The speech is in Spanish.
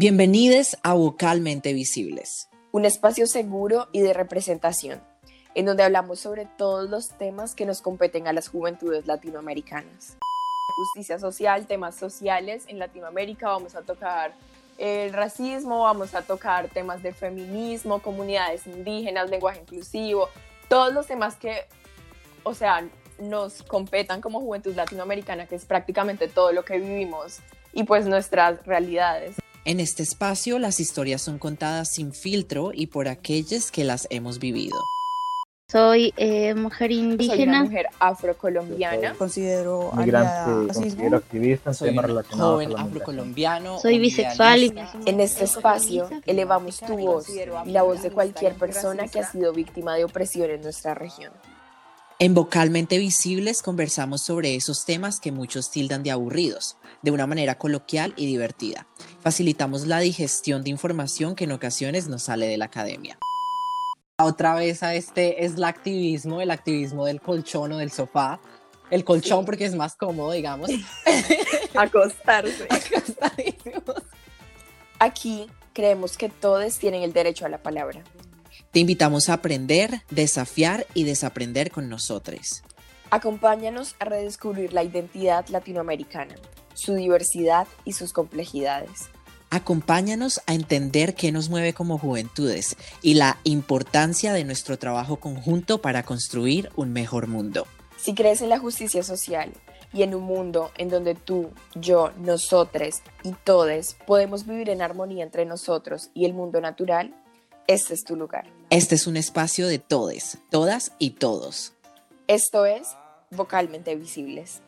Bienvenidos a Vocalmente Visibles. Un espacio seguro y de representación, en donde hablamos sobre todos los temas que nos competen a las juventudes latinoamericanas. Justicia social, temas sociales en Latinoamérica, vamos a tocar el racismo, vamos a tocar temas de feminismo, comunidades indígenas, lenguaje inclusivo, todos los temas que, o sea, nos competan como juventud latinoamericana, que es prácticamente todo lo que vivimos y pues nuestras realidades. En este espacio las historias son contadas sin filtro y por aquellos que las hemos vivido. Soy eh, mujer indígena. Soy una mujer afrocolombiana. Considero migrante, considero activista en Soy temas relacionados joven afrocolombiano. Soy bisexual. Y... En este espacio elevamos tu voz y la voz de cualquier persona que ha sido víctima de opresión en nuestra región. En Vocalmente Visibles conversamos sobre esos temas que muchos tildan de aburridos, de una manera coloquial y divertida. Facilitamos la digestión de información que en ocasiones nos sale de la academia. Otra vez a este es el activismo, el activismo del colchón o del sofá. El colchón porque es más cómodo, digamos. Acostarse. Acostadísimos. Aquí creemos que todos tienen el derecho a la palabra. Te invitamos a aprender, desafiar y desaprender con nosotros. Acompáñanos a redescubrir la identidad latinoamericana, su diversidad y sus complejidades. Acompáñanos a entender qué nos mueve como juventudes y la importancia de nuestro trabajo conjunto para construir un mejor mundo. Si crees en la justicia social y en un mundo en donde tú, yo, nosotros y todes podemos vivir en armonía entre nosotros y el mundo natural, este es tu lugar. Este es un espacio de todes, todas y todos. Esto es Vocalmente Visibles.